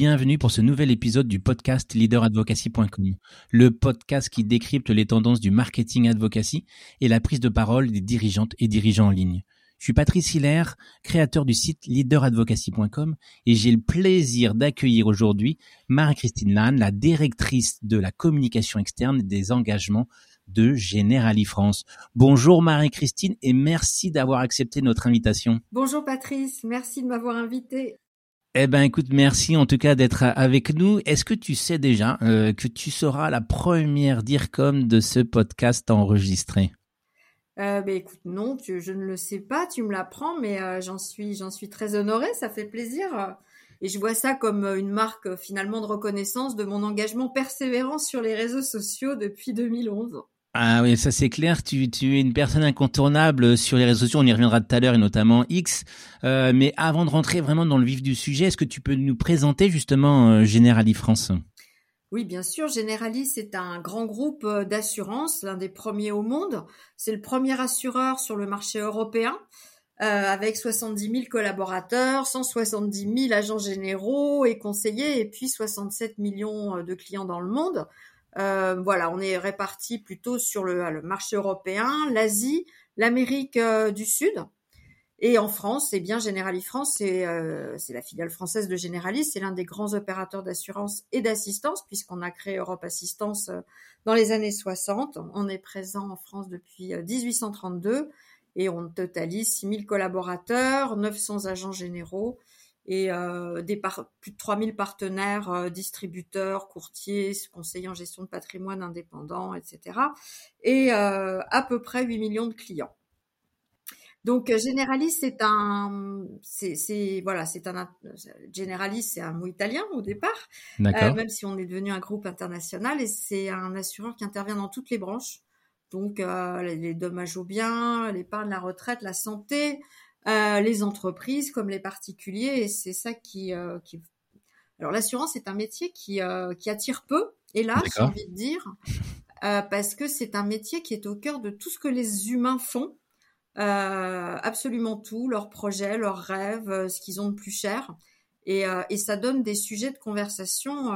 Bienvenue pour ce nouvel épisode du podcast leaderadvocacy.com, le podcast qui décrypte les tendances du marketing advocacy et la prise de parole des dirigeantes et dirigeants en ligne. Je suis Patrice Hilaire, créateur du site leaderadvocacy.com et j'ai le plaisir d'accueillir aujourd'hui Marie-Christine Lannes, la directrice de la communication externe et des engagements de Generali France. Bonjour Marie-Christine et merci d'avoir accepté notre invitation. Bonjour Patrice, merci de m'avoir invité. Eh ben écoute, merci en tout cas d'être avec nous. Est-ce que tu sais déjà euh, que tu seras la première DIRCOM de ce podcast enregistré? Euh, ben, écoute, non, je ne le sais pas, tu me l'apprends, mais euh, j'en suis, j'en suis très honorée, ça fait plaisir. Et je vois ça comme une marque finalement de reconnaissance de mon engagement persévérant sur les réseaux sociaux depuis 2011. Ah oui, ça c'est clair. Tu, es une personne incontournable sur les réseaux sociaux. On y reviendra tout à l'heure et notamment X. Euh, mais avant de rentrer vraiment dans le vif du sujet, est-ce que tu peux nous présenter justement euh, Generali France? Oui, bien sûr. Generali, c'est un grand groupe euh, d'assurance, l'un des premiers au monde. C'est le premier assureur sur le marché européen, euh, avec 70 000 collaborateurs, 170 000 agents généraux et conseillers, et puis 67 millions de clients dans le monde. Euh, voilà, on est répartis plutôt sur le, marché européen, l'Asie, l'Amérique euh, du Sud. Et en France, eh bien Generali France, euh, c'est la filiale française de Generali, c'est l'un des grands opérateurs d'assurance et d'assistance, puisqu'on a créé Europe Assistance dans les années 60. On est présent en France depuis 1832 et on totalise 6000 collaborateurs, 900 agents généraux et euh, des plus de 3000 partenaires, euh, distributeurs, courtiers, conseillers en gestion de patrimoine indépendants, etc. Et euh, à peu près 8 millions de clients. Donc Generalis, c'est un, c'est voilà, c'est un Generalis, c'est un mot italien au départ, même si on est devenu un groupe international et c'est un assureur qui intervient dans toutes les branches, donc les dommages aux biens, l'épargne, la retraite, la santé, euh, les entreprises comme les particuliers, et c'est ça qui, euh, qui... Alors l'assurance est un métier qui, euh, qui attire peu, hélas, j'ai envie de dire, parce que c'est un métier qui est au cœur de tout ce que les humains font, absolument tout, leurs projets, leurs rêves, ce qu'ils ont de plus cher, et, et, ça donne des sujets de conversation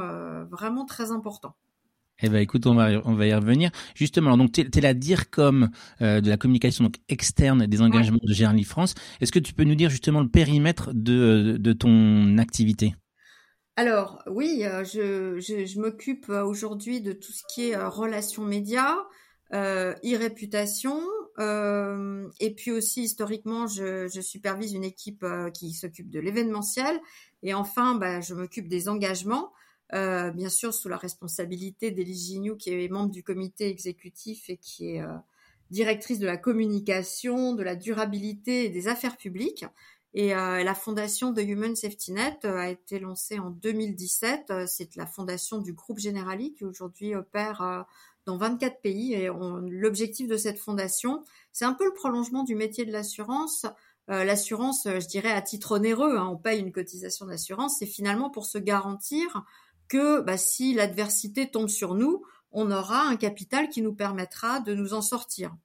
vraiment très importants. Eh ben, écoute, on va, on va y revenir. Justement, donc tu es, la DIRCOM euh, de la communication donc externe des engagements de Generali France. Est-ce que tu peux nous dire justement le périmètre de, de ton activité? Alors oui, euh, je, je, je m'occupe aujourd'hui de tout ce qui est euh, relations médias, euh, e-réputation, euh, et puis aussi historiquement, je, je supervise une équipe qui s'occupe de l'événementiel, et enfin, bah, je m'occupe des engagements. Euh, bien sûr sous la responsabilité d'Elise Gignoux, qui est membre du comité exécutif et qui est euh, directrice de la communication, de la durabilité et des affaires publiques. Et euh, la fondation de Human Safety Net a été lancée en 2017. C'est la fondation du groupe Generali qui aujourd'hui opère dans 24 pays. Et l'objectif de cette fondation, c'est un peu le prolongement du métier de l'assurance. l'assurance, je dirais à titre onéreux, hein, on paye une cotisation d'assurance, c'est finalement pour se garantir que bah, si l'adversité tombe sur nous, on aura un capital qui nous permettra de nous en sortir.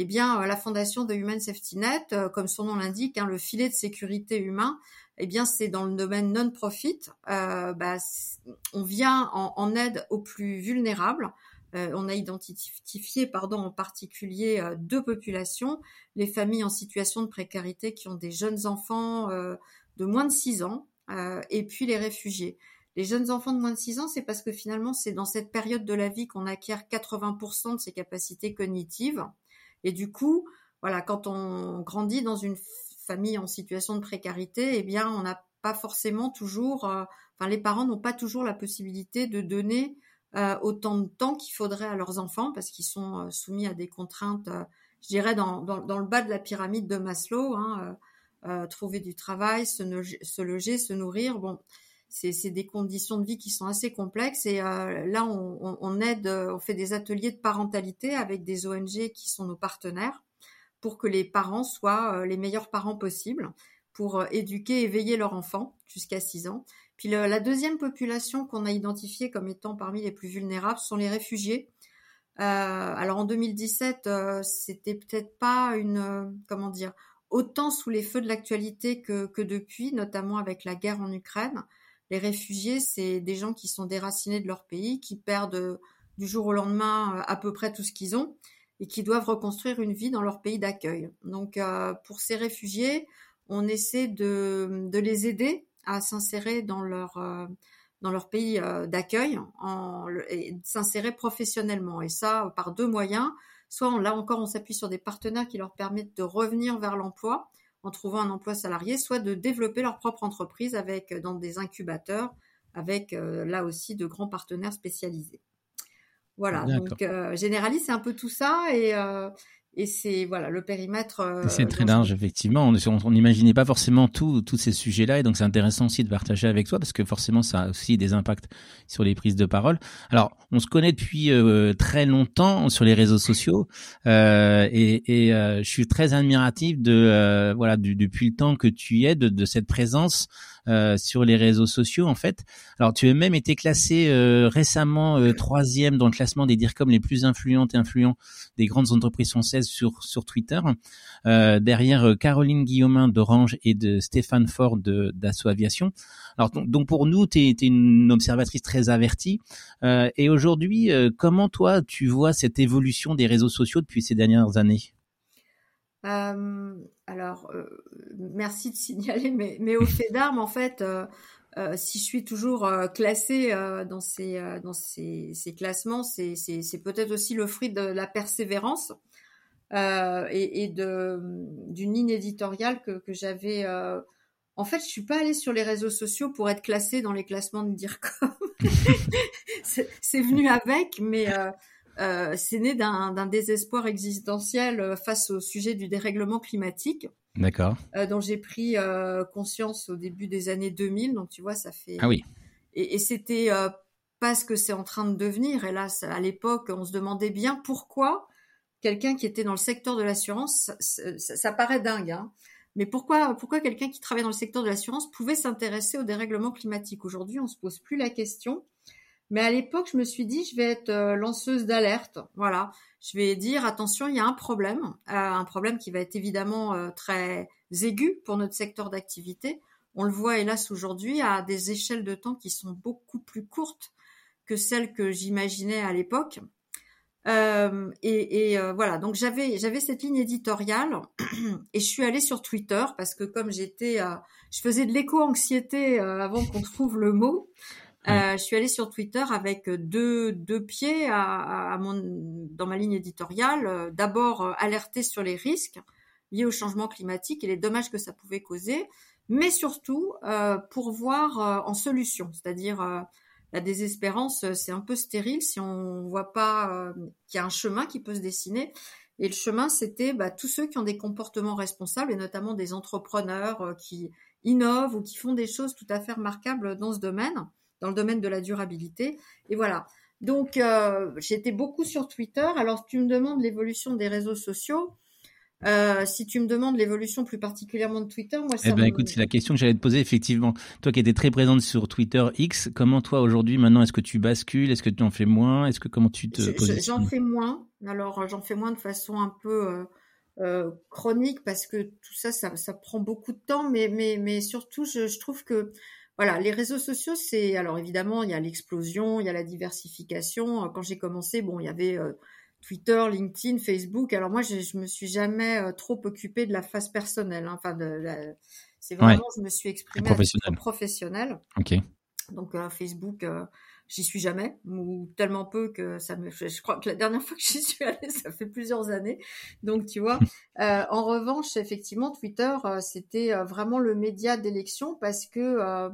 Eh bien, euh, la fondation de Human Safety Net, euh, comme son nom l'indique, hein, le filet de sécurité humain, eh bien, c'est dans le domaine non-profit. Euh, bah, on vient en, aide aux plus vulnérables. on a identifié, pardon, en particulier deux populations les familles en situation de précarité qui ont des jeunes enfants de moins de 6 ans, et puis les réfugiés. Les jeunes enfants de moins de 6 ans, c'est parce que finalement, c'est dans cette période de la vie qu'on acquiert 80% de ses capacités cognitives. Et du coup, voilà, quand on grandit dans une famille en situation de précarité, eh bien, on n'a pas forcément toujours, euh, enfin, les parents n'ont pas toujours la possibilité de donner euh, autant de temps qu'il faudrait à leurs enfants parce qu'ils sont euh, soumis à des contraintes, je dirais, dans, le bas de la pyramide de Maslow, hein, trouver du travail, se, se, loger, se nourrir. Bon, c'est des conditions de vie qui sont assez complexes et euh, là on, aide, euh, on fait des ateliers de parentalité avec des ONG qui sont nos partenaires pour que les parents soient euh, les meilleurs parents possibles pour éduquer et veiller leurs enfants jusqu'à 6 ans. Puis la deuxième population qu'on a identifiée comme étant parmi les plus vulnérables sont les réfugiés. alors en 2017, c'était peut-être pas une comment dire autant sous les feux de l'actualité que depuis, notamment avec la guerre en Ukraine. Les réfugiés, c'est des gens qui sont déracinés de leur pays, qui perdent du jour au lendemain à peu près tout ce qu'ils ont et qui doivent reconstruire une vie dans leur pays d'accueil. Donc pour ces réfugiés, on essaie de, de les aider à s'insérer dans leur dans leur pays d'accueil et s'insérer professionnellement. Et ça par deux moyens. Soit là encore, on s'appuie sur des partenaires qui leur permettent de revenir vers l'emploi en trouvant un emploi salarié, soit de développer leur propre entreprise avec dans des incubateurs, avec là aussi de grands partenaires spécialisés. Voilà, donc euh, Generali, c'est un peu tout ça et, euh, et c'est voilà le périmètre. Euh, c'est très large, effectivement. On n'imaginait pas forcément tous ces sujets-là, et donc c'est intéressant aussi de partager avec toi parce que forcément ça a aussi des impacts sur les prises de parole. Alors, on se connaît depuis euh, très longtemps sur les réseaux sociaux, euh, et, et je suis très admiratif de voilà du, depuis le temps que tu y es de, de cette présence sur les réseaux sociaux en fait. Alors, tu as même été classé récemment troisième dans le classement des DIRCOM les plus influentes et influents des grandes entreprises françaises sur, sur Twitter. Euh, derrière euh, Caroline Guillaumin d'Orange et de Stéphane Ford d'Assaut Aviation. Alors donc, pour nous, tu es, une observatrice très avertie. Euh, et aujourd'hui, comment toi tu vois cette évolution des réseaux sociaux depuis ces dernières années? Alors, merci de signaler, mais, au fait d'armes, en fait, si je suis toujours classée dans ces dans ces, classements, c'est peut-être aussi le fruit de la persévérance euh, et, d'une ligne éditoriale que, que j'avais. Euh... En fait, je suis pas allée sur les réseaux sociaux pour être classée dans les classements de DIRCOM. c'est venu avec, mais euh, c'est né d'un désespoir existentiel euh, face au sujet du dérèglement climatique. D'accord. Euh, dont j'ai pris euh, conscience au début des années 2000. Donc tu vois, ça fait. Ah oui. Et, et c'était pas ce que c'est en train de devenir. Et là, à l'époque, on se demandait bien pourquoi quelqu'un qui était dans le secteur de l'assurance, ça, ça, paraît dingue, hein, mais pourquoi, pourquoi quelqu'un qui travaille dans le secteur de l'assurance pouvait s'intéresser au dérèglement climatique? Aujourd'hui, on se pose plus la question. Mais à l'époque, je me suis dit, je vais être euh, lanceuse d'alerte. Voilà, je vais dire attention, il y a un problème, euh, un problème qui va être évidemment euh, très aigu pour notre secteur d'activité. On le voit hélas aujourd'hui à des échelles de temps qui sont beaucoup plus courtes que celles que j'imaginais à l'époque. Euh, et, et euh, voilà, donc j'avais j'avais cette ligne éditoriale et je suis allée sur Twitter parce que comme j'étais, euh, je faisais de l'éco-anxiété avant qu'on trouve le mot. Je suis allée sur Twitter avec deux deux pieds à, à mon dans ma ligne éditoriale. D'abord alerter sur les risques liés au changement climatique et les dommages que ça pouvait causer, mais surtout pour voir en solution, c'est-à-dire la désespérance, euh, c'est un peu stérile si on voit pas euh, qu'il y a un chemin qui peut se dessiner. Et le chemin, c'était bah, tous ceux qui ont des comportements responsables, et notamment des entrepreneurs euh, qui innovent ou qui font des choses tout à fait remarquables dans ce domaine, dans le domaine de la durabilité. Et voilà. Donc, j'étais beaucoup sur Twitter. Alors, tu me demandes l'évolution des réseaux sociaux. Euh, si tu me demandes l'évolution plus particulièrement de Twitter, moi ça. Eh ben, écoute, c'est la question que j'allais te poser effectivement. Toi qui étais très présente sur Twitter X, comment toi aujourd'hui maintenant est-ce que tu bascules, est-ce que tu en fais moins, est-ce que comment tu te J'en fais moins. Alors j'en fais moins de façon un peu euh, euh, chronique parce que tout ça, ça, ça, prend beaucoup de temps, mais mais mais surtout je, je trouve que voilà, les réseaux sociaux, c'est alors évidemment il y a l'explosion, il y a la diversification. Quand j'ai commencé, bon, il y avait euh, Twitter, LinkedIn, Facebook. Alors moi, je, je me suis jamais euh, trop occupée de la phase personnelle. Hein. Enfin, de c'est vraiment, je me suis exprimée professionnel. professionnel. Ok. Donc euh, Facebook, euh, j'y suis jamais ou tellement peu que ça me. Je, crois que la dernière fois que j'y suis allée, ça fait plusieurs années. Donc tu vois. en revanche, effectivement, Twitter, c'était vraiment le média d'élection parce que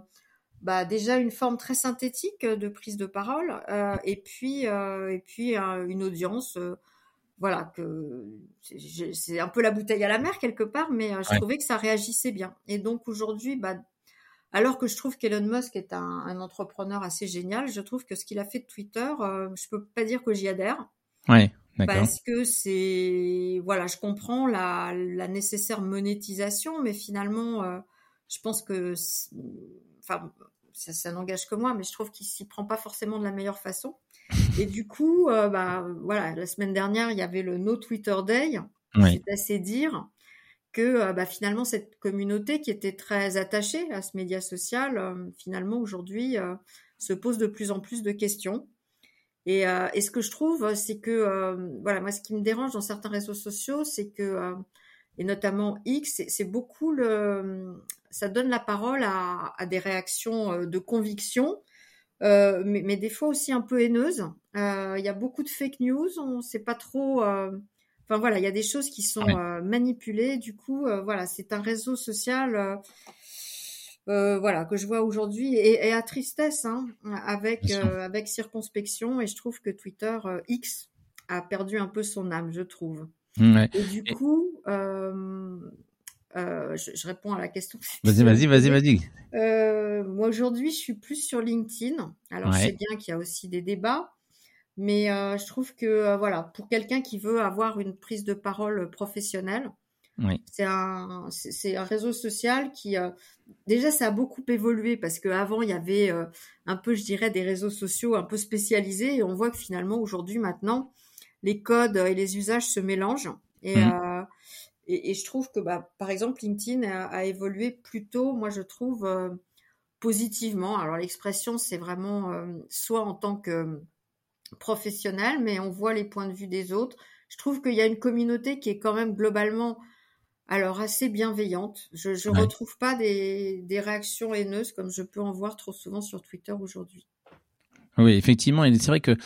bah déjà une forme très synthétique de prise de parole euh, et puis euh, et puis euh, une audience euh, voilà que c'est un peu la bouteille à la mer quelque part mais euh, je trouvais que ça réagissait bien et donc aujourd'hui bah alors que je trouve qu'Elon Musk est un, un, entrepreneur assez génial je trouve que ce qu'il a fait de Twitter je peux pas dire que j'y adhère ouais parce que c'est voilà je comprends la, la nécessaire monétisation mais finalement je pense que enfin ça, ça n'engage que moi, mais je trouve qu'il s'y prend pas forcément de la meilleure façon. Et du coup, euh, bah voilà, la semaine dernière, il y avait le No Twitter Day. C'est assez dire que bah, finalement cette communauté qui était très attachée à ce média social, finalement aujourd'hui se pose de plus en plus de questions. Et, ce que je trouve, c'est que voilà, moi, ce qui me dérange dans certains réseaux sociaux, c'est que et notamment X, c'est beaucoup le, ça donne la parole à, des réactions euh, de conviction, euh, mais, mais, des fois aussi un peu haineuses. Euh, il y a beaucoup de fake news, on ne sait pas trop. Euh, enfin voilà, il y a des choses qui sont euh, manipulées. Du coup, voilà, c'est un réseau social. voilà que je vois aujourd'hui et, et, à tristesse hein, avec avec circonspection et je trouve que Twitter X a perdu un peu son âme je trouve et du coup, euh, euh, je, je, réponds à la question. Vas-y, vas-y, vas-y, vas-y. Euh, moi aujourd'hui, je suis plus sur LinkedIn. Alors, je sais bien qu'il y a aussi des débats, mais euh, je trouve que euh, voilà, pour quelqu'un qui veut avoir une prise de parole professionnelle, oui. c'est un, c'est un réseau social qui euh, déjà ça a beaucoup évolué parce qu'avant il y avait un peu, je dirais, des réseaux sociaux un peu spécialisés et on voit que finalement aujourd'hui, maintenant les codes et les usages se mélangent. Et, mmh. euh, et, et, je trouve que, bah, par exemple, LinkedIn a, a évolué plutôt, moi je trouve, euh, positivement. Alors l'expression, c'est vraiment euh, soit en tant que professionnel, mais on voit les points de vue des autres. Je trouve qu'il y a une communauté qui est quand même globalement alors assez bienveillante. Je ne ouais. retrouve pas des, des réactions haineuses comme je peux en voir trop souvent sur Twitter aujourd'hui. Oui, effectivement, et c'est vrai que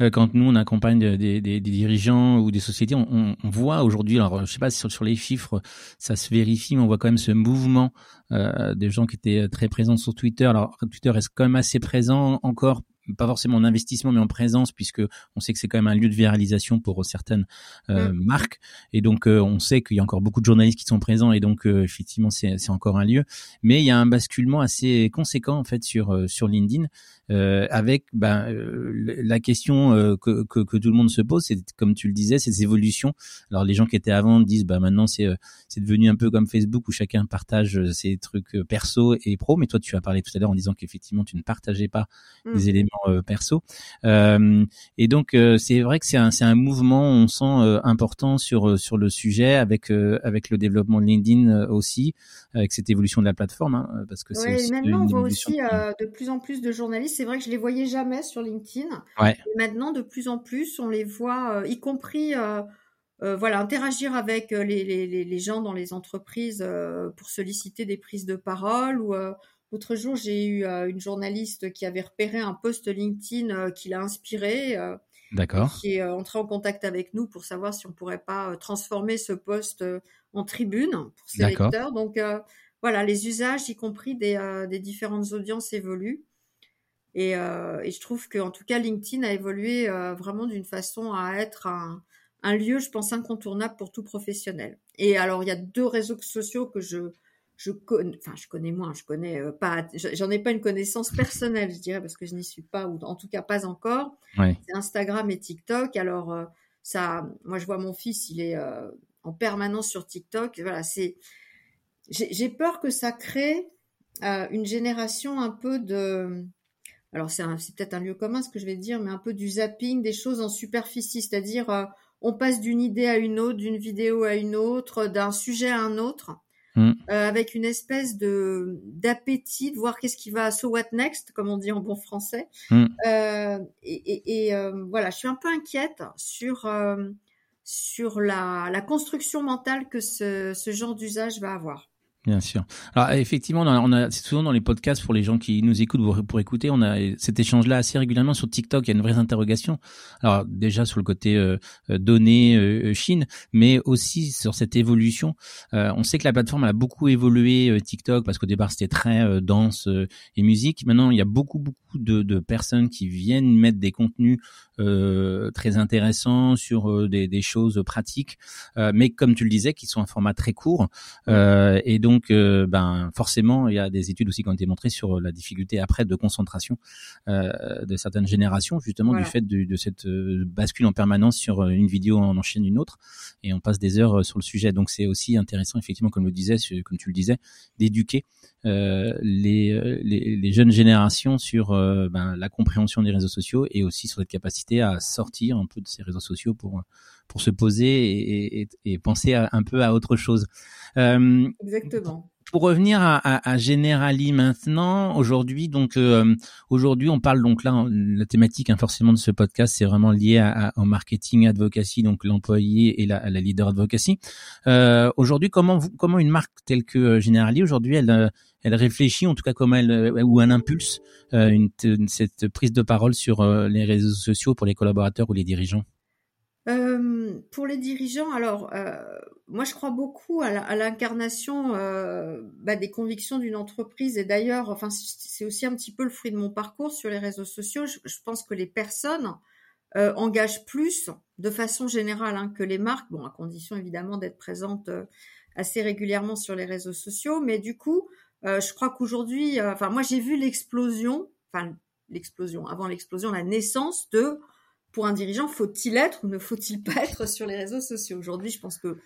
euh, quand nous on accompagne des, des, des, dirigeants ou des sociétés, on, on voit aujourd'hui, alors je sais pas si sur, sur, les chiffres ça se vérifie, mais on voit quand même ce mouvement euh, des gens qui étaient très présents sur Twitter. Alors Twitter reste quand même assez présent encore pas forcément en investissement mais en présence puisque on sait que c'est quand même un lieu de viralisation pour certaines euh, mmh. marques et donc euh, on sait qu'il y a encore beaucoup de journalistes qui sont présents et donc euh, effectivement c'est c'est encore un lieu mais il y a un basculement assez conséquent en fait sur euh, sur LinkedIn euh, avec ben, la question que, que, que tout le monde se pose c'est comme tu le disais ces évolutions alors les gens qui étaient avant disent bah maintenant c'est c'est devenu un peu comme Facebook où chacun partage ses trucs perso et pro mais toi tu as parlé tout à l'heure en disant qu'effectivement tu ne partageais pas mmh. les éléments euh, perso. Euh, et donc euh, c'est vrai que c'est un, un mouvement, on sent important sur sur le sujet avec avec le développement de LinkedIn aussi, avec cette évolution de la plateforme, hein, parce que ouais, c'est maintenant on voit aussi de plus en plus de journalistes. C'est vrai que je les voyais jamais sur LinkedIn. Ouais. Et maintenant de plus en plus on les voit, y compris euh, voilà, interagir avec les, les, les, gens dans les entreprises euh, pour solliciter des prises de parole ou euh, L'autre jour, j'ai eu euh, une journaliste qui avait repéré un post LinkedIn euh, qui l'a inspiré. Euh, D'accord. Qui est entré en contact avec nous pour savoir si on pourrait pas transformer ce post en tribune pour ses lecteurs. Donc voilà, les usages, y compris des, des différentes audiences, évoluent. Et, et, je trouve que, en tout cas, LinkedIn a évolué vraiment d'une façon à être un, un, lieu, je pense, incontournable pour tout professionnel. Et alors, il y a deux réseaux sociaux que je je connais, enfin je connais moins, je connais euh, pas, j'en ai pas une connaissance personnelle, je dirais, parce que je n'y suis pas ou en tout cas pas encore. Ouais. C'est Instagram et TikTok. Alors euh, ça, moi je vois mon fils, il est euh, en permanence sur TikTok. Voilà, c'est, j'ai peur que ça crée une génération un peu de, alors c'est peut-être un lieu commun ce que je vais dire, mais un peu du zapping des choses en superficie, c'est-à-dire on passe d'une idée à une autre, d'une vidéo à une autre, d'un sujet à un autre mmh. euh, avec une espèce de d'appétit de voir qu'est-ce qui va so what next, comme on dit en bon français. Mmh. Euh, et, et, et euh, voilà, je suis un peu inquiète sur euh, sur la, la construction mentale que ce, ce genre d'usage va avoir. Bien sûr. Alors effectivement, on a, c'est souvent dans les podcasts pour les gens qui nous écoutent pour, pour écouter, on a cet échange-là assez régulièrement sur TikTok. Il y a une vraie interrogation. Alors déjà sur le côté euh, euh données euh, Chine, mais aussi sur cette évolution. Euh, on sait que la plateforme a beaucoup évolué euh, TikTok parce qu'au départ c'était très euh, danse et musique. Maintenant il y a beaucoup beaucoup de, de personnes qui viennent mettre des contenus très intéressants sur des, des, choses pratiques, mais comme tu le disais, qui sont un format très court et donc donc, euh, ben forcément, il y a des études aussi qui ont été montrées sur la difficulté après de concentration euh, de certaines générations, justement voilà. du fait de, de, cette euh, bascule en permanence sur une vidéo en enchaîne une autre, et on passe des heures sur le sujet. Donc, c'est aussi intéressant, effectivement, comme le disais, comme tu le disais, d'éduquer euh, les, les, les, jeunes générations sur euh, ben, la compréhension des réseaux sociaux et aussi sur cette capacité à sortir un peu de ces réseaux sociaux pour pour se poser et, et, et penser un peu à autre chose. Exactement pour revenir à, à, à Generali maintenant, aujourd'hui, donc euh, aujourd'hui, on parle donc là, la thématique hein, forcément de ce podcast, c'est vraiment lié à, au marketing advocacy, donc l'employé et la, la, leader advocacy. Euh, aujourd'hui, comment comment une marque telle que euh, Generali aujourd'hui, elle euh, elle réfléchit, en tout cas comment elle ou un impulse une, cette prise de parole sur les réseaux sociaux pour les collaborateurs ou les dirigeants? Euh, pour les dirigeants, alors euh, moi je crois beaucoup à l'incarnation euh, bah, des convictions d'une entreprise. Et d'ailleurs, enfin c'est aussi un petit peu le fruit de mon parcours sur les réseaux sociaux. Je, pense que les personnes engagent plus de façon générale hein, que les marques, bon à condition évidemment d'être présentes assez régulièrement sur les réseaux sociaux, mais du coup je crois qu'aujourd'hui, enfin moi j'ai vu l'explosion, enfin l'explosion, avant l'explosion, la naissance de pour un dirigeant, faut-il être ou ne faut-il pas être sur les réseaux sociaux? Aujourd'hui, je pense que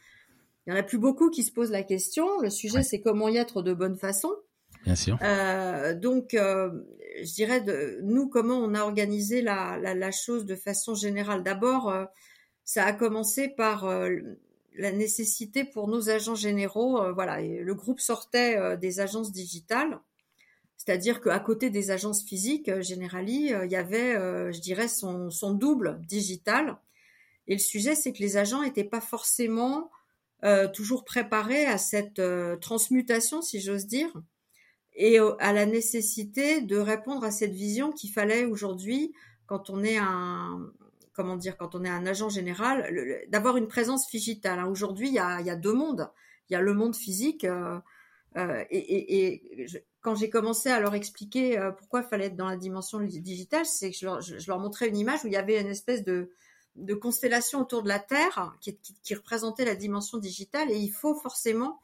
il y en a plus beaucoup qui se posent la question. Le sujet, c'est comment y être de bonne façon. Bien sûr. Euh, donc, euh, je dirais, de, nous, comment on a organisé la, la, la chose de façon générale? D'abord, euh, ça a commencé par la nécessité pour nos agents généraux. Voilà, et le groupe sortait des agences digitales c'est-à-dire qu'à côté des agences physiques, euh, Generali, euh, il y avait, euh, je dirais, son, double digital. Et le sujet, c'est que les agents n'étaient pas forcément toujours préparés à cette transmutation, si j'ose dire, et à la nécessité de répondre à cette vision qu'il fallait aujourd'hui, quand on est un, comment dire, quand on est un agent général, d'avoir une présence digitale. Hein. Aujourd'hui, il y a, y a deux mondes. Il y a le monde physique. Euh, et, et, et je, quand j'ai commencé à leur expliquer euh, pourquoi il fallait être dans la dimension digitale, c'est que je leur, je, leur, montrais une image où il y avait une espèce de, de constellation autour de la Terre qui, qui, qui, représentait la dimension digitale et il faut forcément,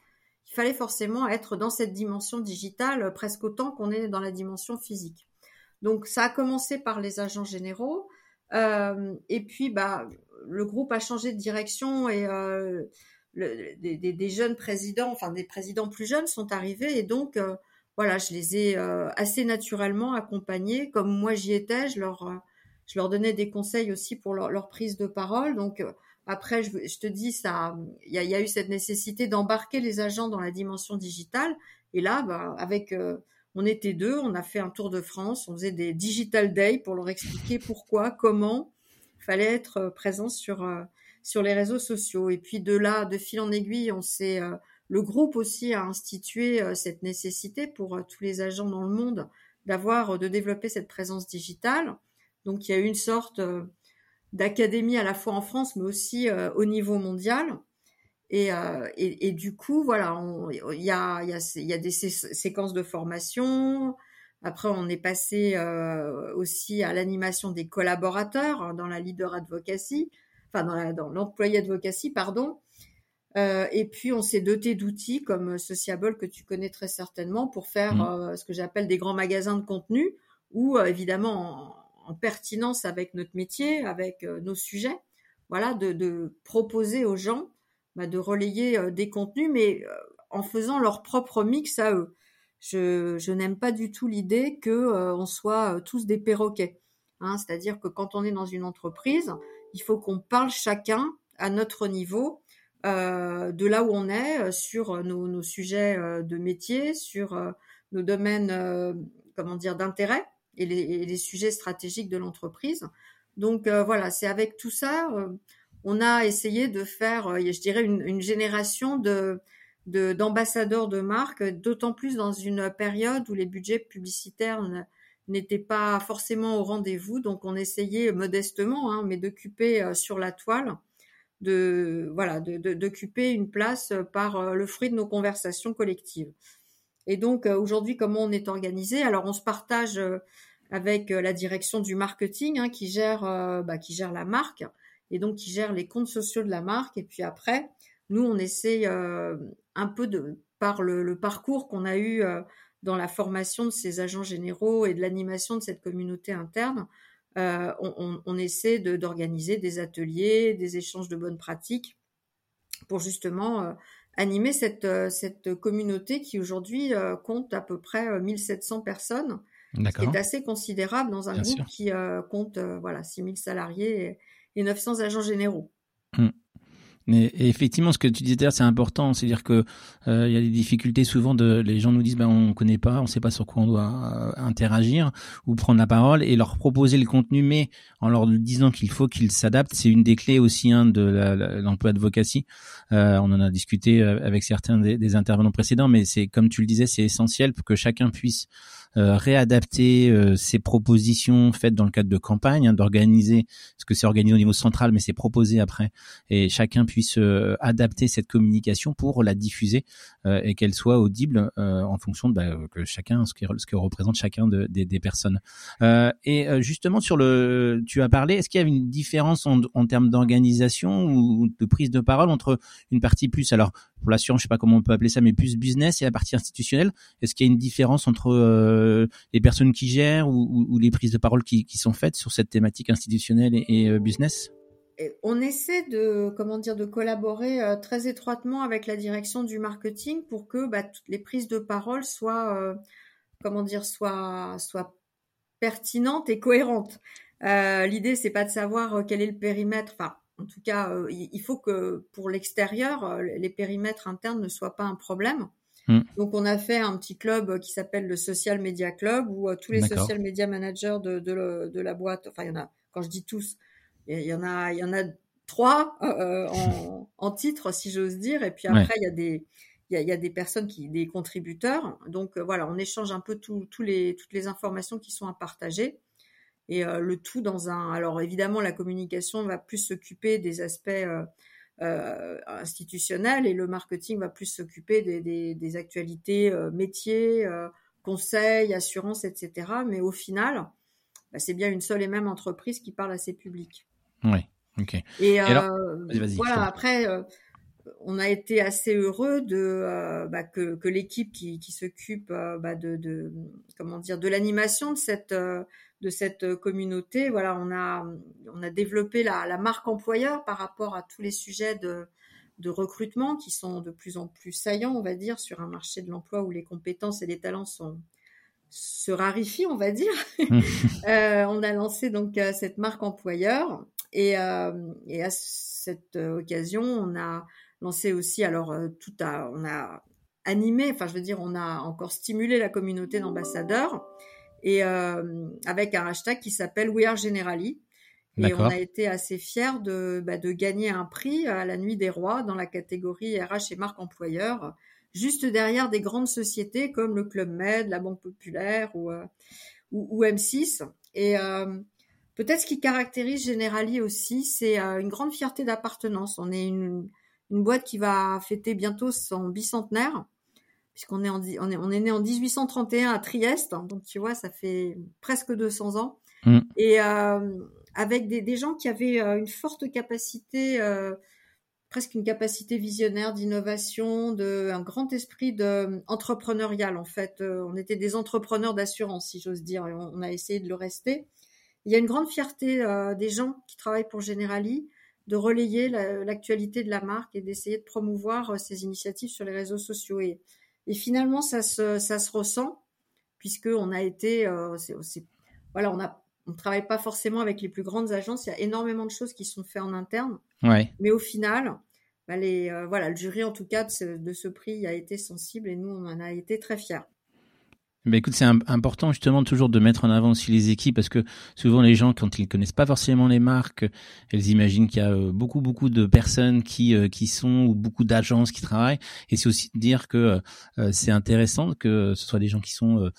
il fallait forcément être dans cette dimension digitale presque autant qu'on est dans la dimension physique. Donc ça a commencé par les agents généraux euh, et puis bah le groupe a changé de direction et euh, des, jeunes présidents, enfin des présidents plus jeunes sont arrivés et donc euh, voilà, je les ai euh, assez naturellement accompagnés. Comme moi j'y étais, je leur, euh, je leur donnais des conseils aussi pour leur, prise de parole. Donc après, je, te dis, ça, il y a, eu cette nécessité d'embarquer les agents dans la dimension digitale. Et là, bah, avec, on était deux, on a fait un tour de France, on faisait des digital day pour leur expliquer pourquoi, comment fallait être présent sur sur les réseaux sociaux. Et puis de là, de fil en aiguille, on s'est le groupe aussi a institué euh, cette nécessité pour euh, tous les agents dans le monde d'avoir, euh, de développer cette présence digitale. Donc il y a eu une sorte d'académie à la fois en France, mais aussi au niveau mondial. Et, et, du coup, voilà, il y a, y, a, y a des séquences de formation. Après, on est passé euh, aussi à l'animation des collaborateurs hein, dans la leader advocacy, enfin dans l'employé advocacy, pardon. Euh, et puis on s'est doté d'outils comme Sociable que tu connais très certainement pour faire mmh. euh, ce que j'appelle des grands magasins de contenu ou euh, évidemment en, en, pertinence avec notre métier, avec euh, nos sujets, voilà, de, de, proposer aux gens bah, de relayer des contenus, mais en faisant leur propre mix à eux. Je, je n'aime pas du tout l'idée que on soit tous des perroquets. Hein, C'est-à-dire que quand on est dans une entreprise, il faut qu'on parle chacun à notre niveau euh, de là où on est euh, sur nos, nos sujets euh, de métier, sur nos domaines, comment dire, d'intérêt et les, et les, sujets stratégiques de l'entreprise. Donc voilà, c'est avec tout ça, on a essayé de faire, je dirais, une, génération de d'ambassadeurs de, de marque, d'autant plus dans une période où les budgets publicitaires n'étaient pas forcément au rendez-vous. Donc on essayait modestement, hein, mais d'occuper sur la toile de voilà d'occuper une place par euh, le fruit de nos conversations collectives. Et donc euh, aujourd'hui, comment on est organisé? Alors on se partage euh, avec la direction du marketing hein, qui gère bah, qui gère la marque et donc qui gère les comptes sociaux de la marque. Et puis après, nous on essaie un peu de par le parcours qu'on a eu dans la formation de ces agents généraux et de l'animation de cette communauté interne, euh, on, on, essaie d'organiser des ateliers, des échanges de bonnes pratiques pour justement euh, animer cette, euh, cette communauté qui aujourd'hui euh, compte à peu près 1700 personnes, ce qui est assez considérable dans un Bien groupe sûr. qui compte voilà 6000 salariés et, et 900 agents généraux. Mmh. Mais effectivement, ce que tu disais c'est important. C'est-à-dire que euh, il y a des difficultés souvent de, les gens nous disent, ben on connaît pas, on sait pas sur quoi on doit euh, interagir ou prendre la parole et leur proposer le contenu, mais en leur disant qu'il faut qu'ils s'adaptent. C'est une des clés aussi hein, de l'emploi d'advocacy. Euh, on en a discuté euh, avec certains des, des intervenants précédents, mais c'est comme tu le disais, c'est essentiel pour que chacun puisse réadapter euh, ses propositions faites dans le cadre de campagne, hein, d'organiser ce que c'est organisé au niveau central, mais c'est proposé après, et chacun puisse euh, adapter cette communication pour la diffuser et qu'elle soit audible en fonction de bah, que chacun ce que, ce que représente chacun de, des personnes. et justement sur le, tu as parlé, est-ce qu'il y a une différence en, en termes d'organisation ou de prise de parole entre une partie plus alors pour l'assurance, je sais pas comment on peut appeler ça, mais plus business et la partie institutionnelle. Est-ce qu'il y a une différence entre euh, les personnes qui gèrent ou, les prises de parole qui, sont faites sur cette thématique institutionnelle et, euh, business? On essaie de comment dire de collaborer euh, très étroitement avec la direction du marketing pour que bah, toutes les prises de parole soient comment dire soient soient pertinentes et cohérentes. L'idée c'est pas de savoir quel est le périmètre. Enfin, en tout cas, euh, il faut que pour l'extérieur, euh, les périmètres internes ne soient pas un problème. Hmm. Donc, on a fait un petit club qui s'appelle le Social Media Club, où euh, tous les social media managers de, de, la boîte, enfin, il y en a, quand je dis tous, il y en a, il y en a trois en, en, titre, si j'ose dire. Et puis après, il y a des, il y a, des personnes qui, des contributeurs. Donc voilà, on échange un peu les, toutes les informations qui sont à partager et euh, le tout dans un. Alors évidemment, la communication va plus s'occuper des aspects euh, euh, institutionnels et le marketing va plus s'occuper des, des, des, actualités métiers, conseils, assurances, etc. Mais au final, bah, c'est bien une seule et même entreprise qui parle à ses publics. Oui, ok. Et, alors, voilà, après on a été assez heureux de bah, que, que l'équipe qui, qui s'occupe bah, de, de, comment dire de l'animation de cette de cette euh, communauté. Voilà, on a, on a développé la, marque employeur par rapport à tous les sujets de, de recrutement qui sont de plus en plus saillants, on va dire, sur un marché de l'emploi où les compétences et les talents sont se raréfient, on va dire. euh, on a lancé donc euh, cette marque employeur et, euh, et à cette occasion, on a lancé aussi, alors tout a, on a animé, enfin je veux dire, on a encore stimulé la communauté d'ambassadeurs et euh, avec un hashtag qui s'appelle We Are Generali. Et on a été assez fiers de, bah, de gagner un prix à la Nuit des Rois dans la catégorie RH et marque employeur, juste derrière des grandes sociétés comme le Club Med, la Banque Populaire ou, euh, ou, M6. Et euh, peut-être ce qui caractérise Generali aussi, c'est euh, une grande fierté d'appartenance. On est une, une boîte qui va fêter bientôt son bicentenaire puisqu'on est, on est, on est né en 1831 à Trieste, hein, donc tu vois, ça fait presque 200 ans. Mm. Et euh, avec des, des, gens qui avaient euh, une forte capacité, euh, presque une capacité visionnaire d'innovation, de, un grand esprit de, entrepreneurial en fait. on était des entrepreneurs d'assurance, si j'ose dire, et on, a essayé de le rester. Il y a une grande fierté des gens qui travaillent pour Generali de relayer l'actualité de la marque et d'essayer de promouvoir ces initiatives sur les réseaux sociaux. Et et finalement, ça se, ça se ressent, puisque on a été, euh, voilà, on a, on travaille pas forcément avec les plus grandes agences. Il y a énormément de choses qui sont faites en interne. Ouais. Mais au final, bah les, euh, voilà, le jury en tout cas de ce, de ce prix a été sensible et nous, on en a été très fiers. Ben écoute, c'est important justement toujours de mettre en avant aussi les équipes parce que souvent les gens, quand ils connaissent pas forcément les marques, elles imaginent qu'il y a euh, beaucoup beaucoup de personnes qui euh, qui sont ou beaucoup d'agences qui travaillent. Et c'est aussi de dire que euh, c'est intéressant que ce soit des gens qui sont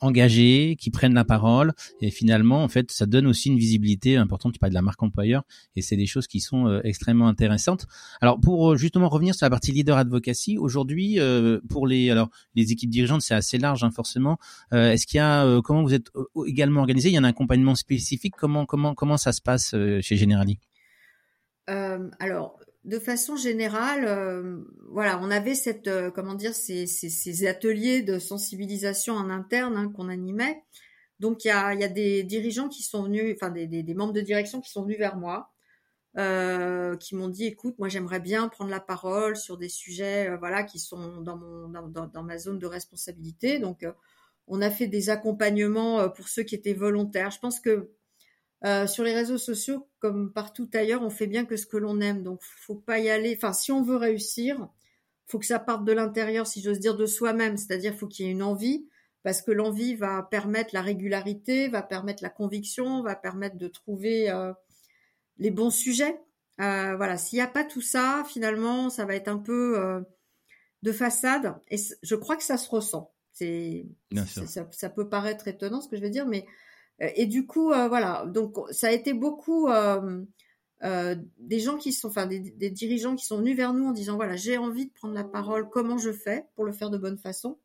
engagés, qui prennent la parole. Et finalement, en fait, ça donne aussi une visibilité importante. Tu parles de la marque employeur et c'est des choses qui sont extrêmement intéressantes. Alors pour justement revenir sur la partie leader advocacy, aujourd'hui pour les alors les équipes dirigeantes, c'est assez large hein, forcément euh, est-ce qu'il y a euh, comment vous êtes euh, également organisé? Il y a un accompagnement spécifique? Comment comment comment ça se passe chez Generali? Alors de façon générale, voilà, on avait cette, comment dire, ces, ateliers de sensibilisation en interne hein, qu'on animait. Donc il y a, y a, des dirigeants qui sont venus, enfin des, membres de direction qui sont venus vers moi, qui m'ont dit, écoute, moi j'aimerais bien prendre la parole sur des sujets, voilà, qui sont dans mon dans, dans, ma zone de responsabilité. Donc on a fait des accompagnements euh, pour ceux qui étaient volontaires. Je pense que euh, sur les réseaux sociaux, comme partout ailleurs, on fait bien que ce que l'on aime. Donc, faut pas y aller. Enfin, si on veut réussir, faut que ça parte de l'intérieur, si j'ose dire, de soi-même. C'est-à-dire, faut qu'il y ait une envie, parce que l'envie va permettre la régularité, va permettre la conviction, va permettre de trouver euh, les bons sujets. Voilà, s'il n'y a pas tout ça, finalement, ça va être un peu de façade. Et je crois que ça se ressent. C'est, ça, ça, peut paraître étonnant ce que je vais dire, mais euh, et du coup, euh, voilà. Donc, ça a été beaucoup euh, des gens qui sont, enfin, des, des, dirigeants qui sont venus vers nous en disant voilà, j'ai envie de prendre la parole. Comment je fais pour le faire de bonne façon?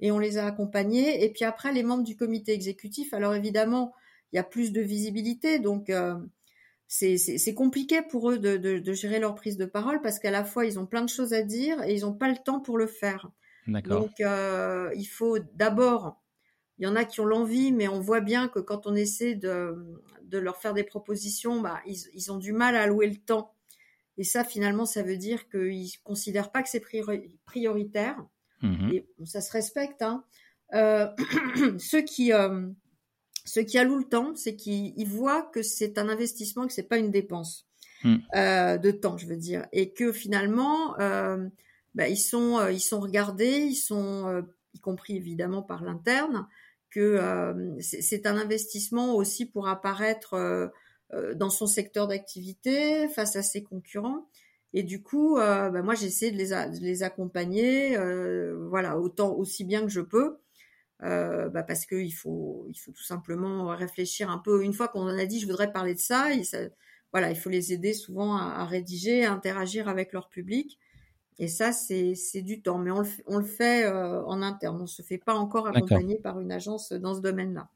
Et on les a accompagnés. Et puis après, les membres du comité exécutif. Alors évidemment, il y a plus de visibilité, donc c'est compliqué pour eux de, gérer leur prise de parole parce qu'à la fois ils ont plein de choses à dire et ils n'ont pas le temps pour le faire. Donc euh, il faut d'abord, il y en a qui ont l'envie, mais on voit bien que quand on essaie de, leur faire des propositions, bah, ils, ont du mal à allouer le temps. Et ça finalement, ça veut dire qu'ils ne considèrent pas que c'est prioritaire. Mmh et ça se respecte. Hein. Euh, ceux qui euh, ce qui alloue le temps, c'est qu'ils voient que c'est un investissement, que c'est pas une dépense euh, de temps, je veux dire, et que finalement, bah, ils sont, euh, ils sont regardés, ils sont, euh, y compris évidemment par l'interne, que euh, c'est un investissement aussi pour apparaître dans son secteur d'activité face à ses concurrents. Et du coup, bah, moi, j'essaie de les, de les accompagner, voilà, autant aussi bien que je peux. Euh, bah parce qu'il faut, il faut tout simplement réfléchir un peu. Une fois qu'on en a dit, je voudrais parler de ça, ça voilà, il faut les aider souvent à, à, rédiger, à interagir avec leur public. Et ça, c'est du temps. Mais on le, on le fait euh, en interne. On se fait pas encore accompagner par une agence dans ce domaine-là.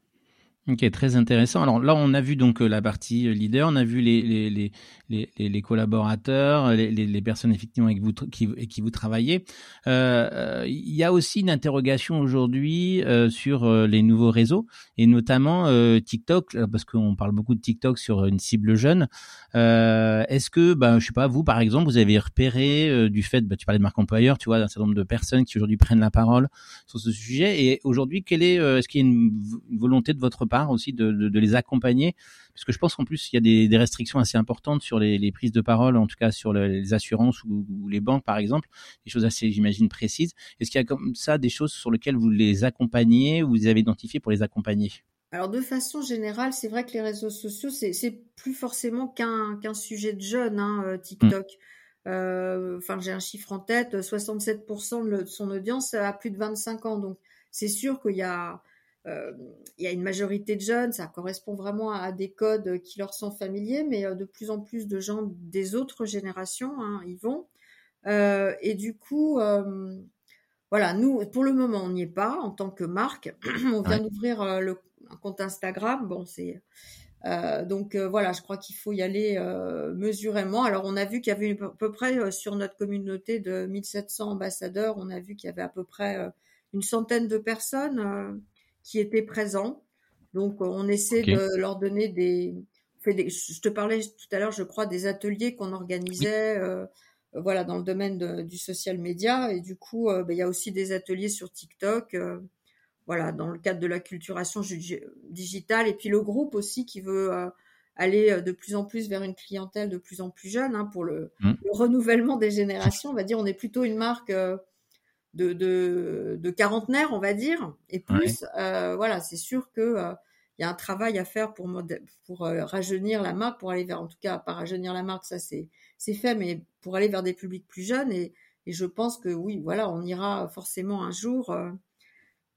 Ok, très intéressant. Alors là, on a vu donc euh, la partie euh, leader, on a vu les les les les, collaborateurs, les, personnes effectivement avec vous qui qui vous travaillez. Euh, il y a aussi une interrogation aujourd'hui euh, sur les nouveaux réseaux et notamment euh, TikTok parce qu'on parle beaucoup de TikTok sur une cible jeune. Est-ce que, ben, je sais pas, vous par exemple, vous avez repéré du fait, bah, tu parlais de marque employeur, tu vois, un certain nombre de personnes qui aujourd'hui prennent la parole sur ce sujet et aujourd'hui, quelle est, est-ce qu'il y a une volonté de votre part aussi de, de, les accompagner, parce que je pense qu'en plus il y a des, des, restrictions assez importantes sur les, les, prises de parole, en tout cas sur les assurances ou, les banques par exemple, des choses assez j'imagine précises. Est-ce qu'il y a comme ça des choses sur lesquelles vous les accompagnez ou vous avez identifié pour les accompagner? Alors de façon générale, c'est vrai que les réseaux sociaux, c'est plus forcément qu'un sujet de jeunes, hein, euh, TikTok. Mm. Euh, enfin, j'ai un chiffre en tête, 67% de son audience a plus de 25 ans. Donc, c'est sûr qu'il y a, il y a une majorité de jeunes, ça correspond vraiment à des codes qui leur sont familiers, mais euh, de plus en plus de gens des autres générations hein, y vont. Euh, et du coup, voilà, nous, pour le moment, on n'y est pas en tant que marque. on vient d'ouvrir le, un compte Instagram. Bon, c'est donc voilà, je crois qu'il faut y aller mesurément. Alors, on a vu qu'il y avait à peu près sur notre communauté de 1700 ambassadeurs, on a vu qu'il y avait à peu près une centaine de personnes qui étaient présents. Donc, on essaie de leur donner des, Je te parlais tout à l'heure, je crois, des ateliers qu'on organisait, euh, voilà, dans le domaine du social media. Et du coup, euh, ben, il y a aussi des ateliers sur TikTok, euh, voilà, dans le cadre de la culturation digitale. Et puis le groupe aussi qui veut aller de plus en plus vers une clientèle de plus en plus jeune hein, pour le, mmh. le, renouvellement des générations. On va dire, on est plutôt une marque de, de, de quarantenaire, on va dire, et plus. Euh, voilà, c'est sûr que euh, il y a un travail à faire pour pour euh, rajeunir la marque, pour aller vers, en tout cas, pas rajeunir la marque, ça c'est c'est fait, mais pour aller vers des publics plus jeunes. Et, et je pense que oui, voilà, on ira forcément un jour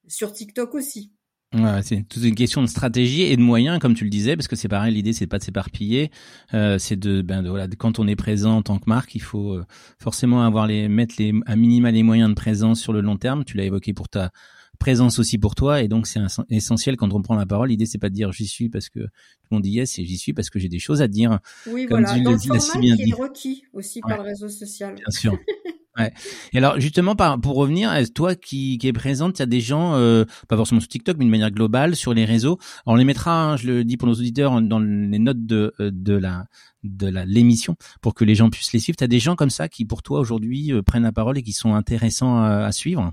sur TikTok aussi. Ouais, c'est toute une question de stratégie et de moyens, comme tu le disais, parce que c'est pareil, l'idée c'est pas de s'éparpiller, euh, c'est de, ben de, voilà, quand on est présent en tant que marque, il faut euh, forcément avoir les mettre les à minima les moyens de présence sur le long terme. Tu l'as évoqué pour ta présence aussi pour toi, et donc c'est essentiel quand on prend la parole. L'idée c'est pas de dire j'y suis parce que tout le monde y est, c'est j'y suis parce que j'ai des choses à dire. Oui, voilà, dans le format qui est requis aussi par le réseau social. Bien sûr. Ouais. Et alors justement, pour revenir, toi qui, qui est présente, il y a des gens, euh, pas forcément sur TikTok, mais d'une manière globale, sur les réseaux? On les mettra, hein, je le dis pour nos auditeurs, dans les notes de, euh, de la de la l'émission pour que les gens puissent les suivre. Tu des gens comme ça qui, pour toi, aujourd'hui, euh, prennent la parole et qui sont intéressants à, suivre?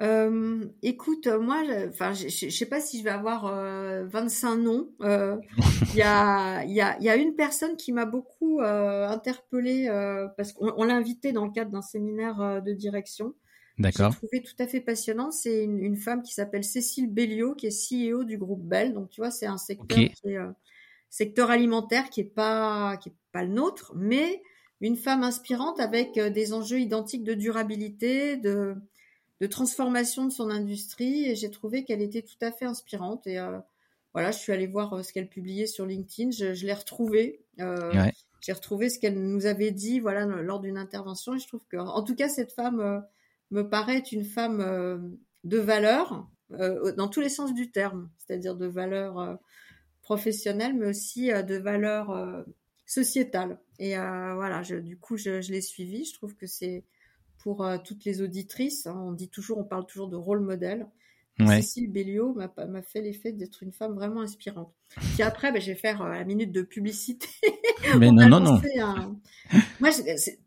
Euh, écoute, moi, enfin, je, je, sais pas si je vais avoir 25 noms. Il y, a, y, a, y a une personne qui m'a beaucoup interpellée parce qu'on l'a invitée dans le cadre d'un séminaire de direction. D'accord. J'ai trouvé tout à fait passionnant. C'est une, une, femme qui s'appelle Cécile Belliot, qui est CEO du groupe Bell. Donc, tu vois, c'est un secteur qui est secteur alimentaire qui est pas qui est pas le nôtre, mais une femme inspirante avec euh, des enjeux identiques de durabilité, de, de transformation de son industrie. Et j'ai trouvé qu'elle était tout à fait inspirante. Et euh, voilà, je suis allée voir euh, ce qu'elle publiait sur LinkedIn. Je, je l'ai retrouvée. Euh, ouais. J'ai retrouvé ce qu'elle nous avait dit, voilà, lors d'une intervention. Et je trouve que, en tout cas, cette femme euh, me paraît être une femme de valeur dans tous les sens du terme, c'est-à-dire de valeur professionnelle, mais aussi de valeur sociétale. Et voilà, je, du coup, je, je l'ai suivi. Je trouve que c'est pour euh, toutes les auditrices. Hein, on dit toujours, on parle toujours de rôle modèle. Ouais. Cécile Béliot m'a fait l'effet d'être une femme vraiment inspirante. Puis après, ben, je vais faire euh, la minute de publicité. Mais non, non, non. Un... Moi,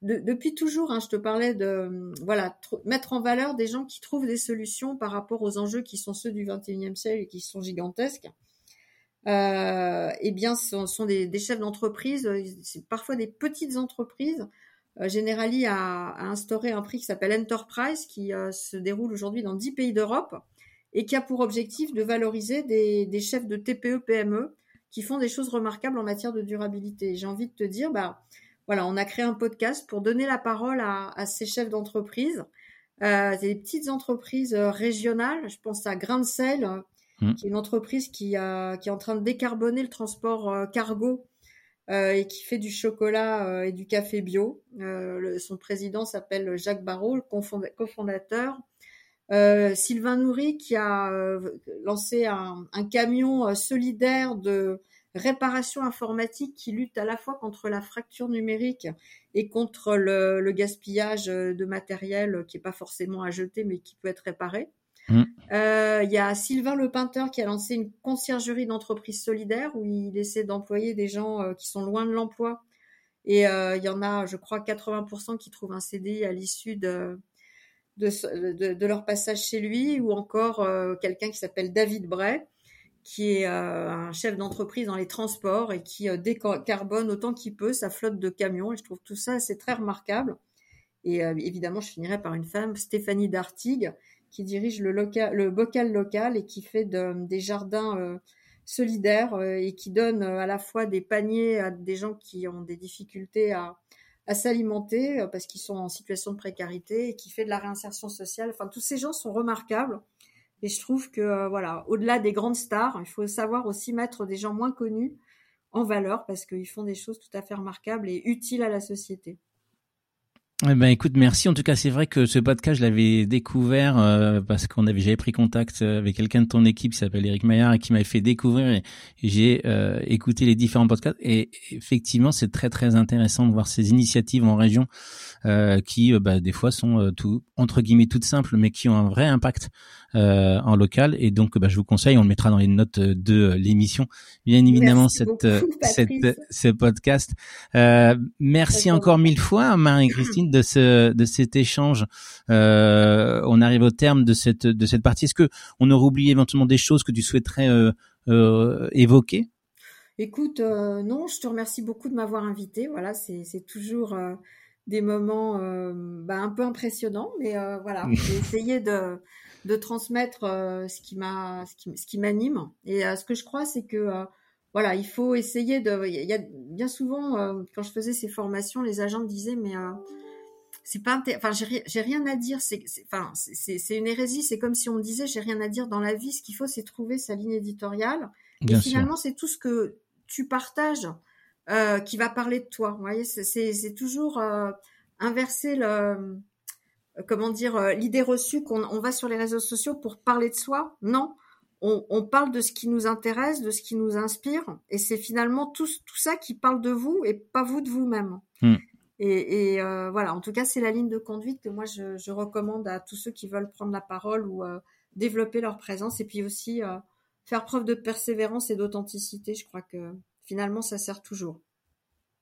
de, depuis toujours, hein, je te parlais de voilà mettre en valeur des gens qui trouvent des solutions par rapport aux enjeux qui sont ceux du 21e siècle et qui sont gigantesques euh, eh bien, ce sont des, des chefs d'entreprise, euh, parfois des petites entreprises. Euh, Generali a, a, instauré un prix qui s'appelle Enterprise, qui euh, se déroule aujourd'hui dans 10 pays d'Europe et qui a pour objectif de valoriser des, des chefs de TPE-PME qui font des choses remarquables en matière de durabilité. J'ai envie de te dire, bah voilà, on a créé un podcast pour donner la parole à, à ces chefs d'entreprise. Euh, des petites entreprises régionales, je pense à Grain de Sel, Mmh. qui est une entreprise qui, qui est en train de décarboner le transport euh, cargo euh, et qui fait du chocolat euh, et du café bio. Le, son président s'appelle Jacques Barrault, cofondateur. Sylvain Nourry qui a lancé un, camion solidaire de réparation informatique qui lutte à la fois contre la fracture numérique et contre le, le gaspillage de matériel qui est pas forcément à jeter mais qui peut être réparé. Mm. Euh, il y a Sylvain Le Peinteur qui a lancé une conciergerie d'entreprise solidaire où il essaie d'employer des gens euh, qui sont loin de l'emploi. Et euh, il y en a, je crois, 80% qui trouvent un CDI à l'issue de, de, leur passage chez lui, ou encore quelqu'un qui s'appelle David Bray, qui est un chef d'entreprise dans les transports et qui décarbone autant qu'il peut sa flotte de camions. Et je trouve tout ça, c'est très remarquable. Et évidemment, je finirai par une femme, Stéphanie Dartigue, qui dirige le, bocal local et qui fait de, des jardins euh, solidaires euh, et qui donne euh, à la fois des paniers à des gens qui ont des difficultés à, à s'alimenter parce qu'ils sont en situation de précarité et qui fait de la réinsertion sociale. Enfin, tous ces gens sont remarquables. Et je trouve que, voilà, au-delà des grandes stars, il faut savoir aussi mettre des gens moins connus en valeur parce qu'ils font des choses tout à fait remarquables et utiles à la société. Eh ben écoute, merci. En tout cas, c'est vrai que ce podcast, je l'avais découvert euh, parce qu'on avait j'avais pris contact avec quelqu'un de ton équipe qui s'appelle Eric Maillard et qui m'avait fait découvrir. Et, j'ai euh, écouté les différents podcasts et effectivement, c'est très très intéressant de voir ces initiatives en région euh, qui, bah, des fois, sont tout entre guillemets toutes simples, mais qui ont un vrai impact euh, en local. Et donc, bah, je vous conseille, on le mettra dans les notes de l'émission, bien évidemment, cette, beaucoup, cette, ce podcast. Euh, merci encore mille fois, Marie-Christine, de ce de cet échange. Euh, on arrive au terme de cette de cette partie. Est-ce que on aurait oublié éventuellement des choses que tu souhaiterais euh, euh, évoquer? Écoute, euh, non, je te remercie beaucoup de m'avoir invité. Voilà, c'est c'est toujours des moments bah, un peu impressionnants, mais voilà, j'ai essayé de de transmettre euh, ce qui m'a ce qui, ce qui m'anime. Et euh, ce que je crois c'est que euh, voilà il faut essayer de il y a bien souvent quand je faisais ces formations les agents me disaient mais c'est pas enfin j'ai rien à dire. C'est enfin c'est c'est une hérésie. C'est comme si on disait j'ai rien à dire dans la vie. Ce qu'il faut c'est trouver sa ligne éditoriale. Et finalement c'est tout ce que tu partages euh, qui va parler de toi. Vous voyez c'est c'est toujours euh, inverser le euh, comment dire, euh, l'idée reçue qu'on on va sur les réseaux sociaux pour parler de soi. Non, on, on, parle de ce qui nous intéresse, de ce qui nous inspire, et c'est finalement tout, tout ça qui parle de vous et pas vous de vous-même. Hmm. Et, et euh, voilà, en tout cas, c'est la ligne de conduite que moi je, je, recommande à tous ceux qui veulent prendre la parole ou euh, développer leur présence, et puis aussi euh, faire preuve de persévérance et d'authenticité. Je crois que finalement, ça sert toujours.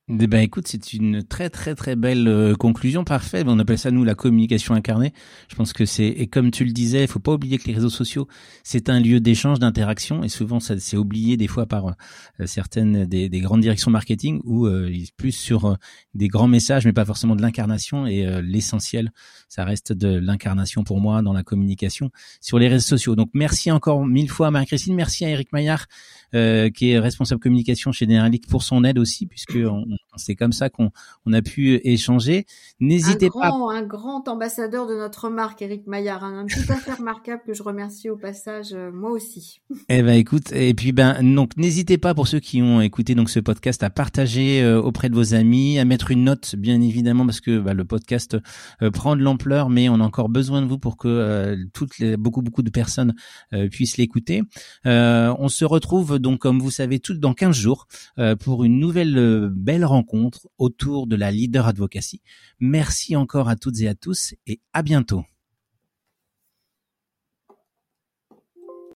Eh ben écoute, c'est une très très très belle euh, conclusion, parfait. On appelle ça nous la communication incarnée. Je pense que c'est et comme tu le disais, il faut pas oublier que les réseaux sociaux c'est un lieu d'échange, d'interaction et souvent ça c'est oublié des fois par euh, certaines des, des, grandes directions marketing ou euh, plus sur des grands messages mais pas forcément de l'incarnation et l'essentiel ça reste de l'incarnation pour moi dans la communication sur les réseaux sociaux. Donc merci encore mille fois à Marie-Christine, merci à Eric Maillard qui est responsable communication chez Generalic pour son aide aussi puisque c'est comme ça qu'on on a pu échanger. N'hésitez pas. Un grand ambassadeur de notre marque, Eric Maillard, un tout à fait remarquable que je remercie au passage, euh, moi aussi. Eh ben écoute, et puis ben donc n'hésitez pas pour ceux qui ont écouté donc ce podcast à partager euh, auprès de vos amis, à mettre une note bien évidemment parce que bah, le podcast euh, prend de l'ampleur, mais on a encore besoin de vous pour que toutes les, beaucoup beaucoup de personnes puissent l'écouter. on se retrouve donc comme vous savez toutes dans 15 jours pour une nouvelle belle rencontre autour de la leader advocacy. Merci encore à toutes et à tous et à bientôt.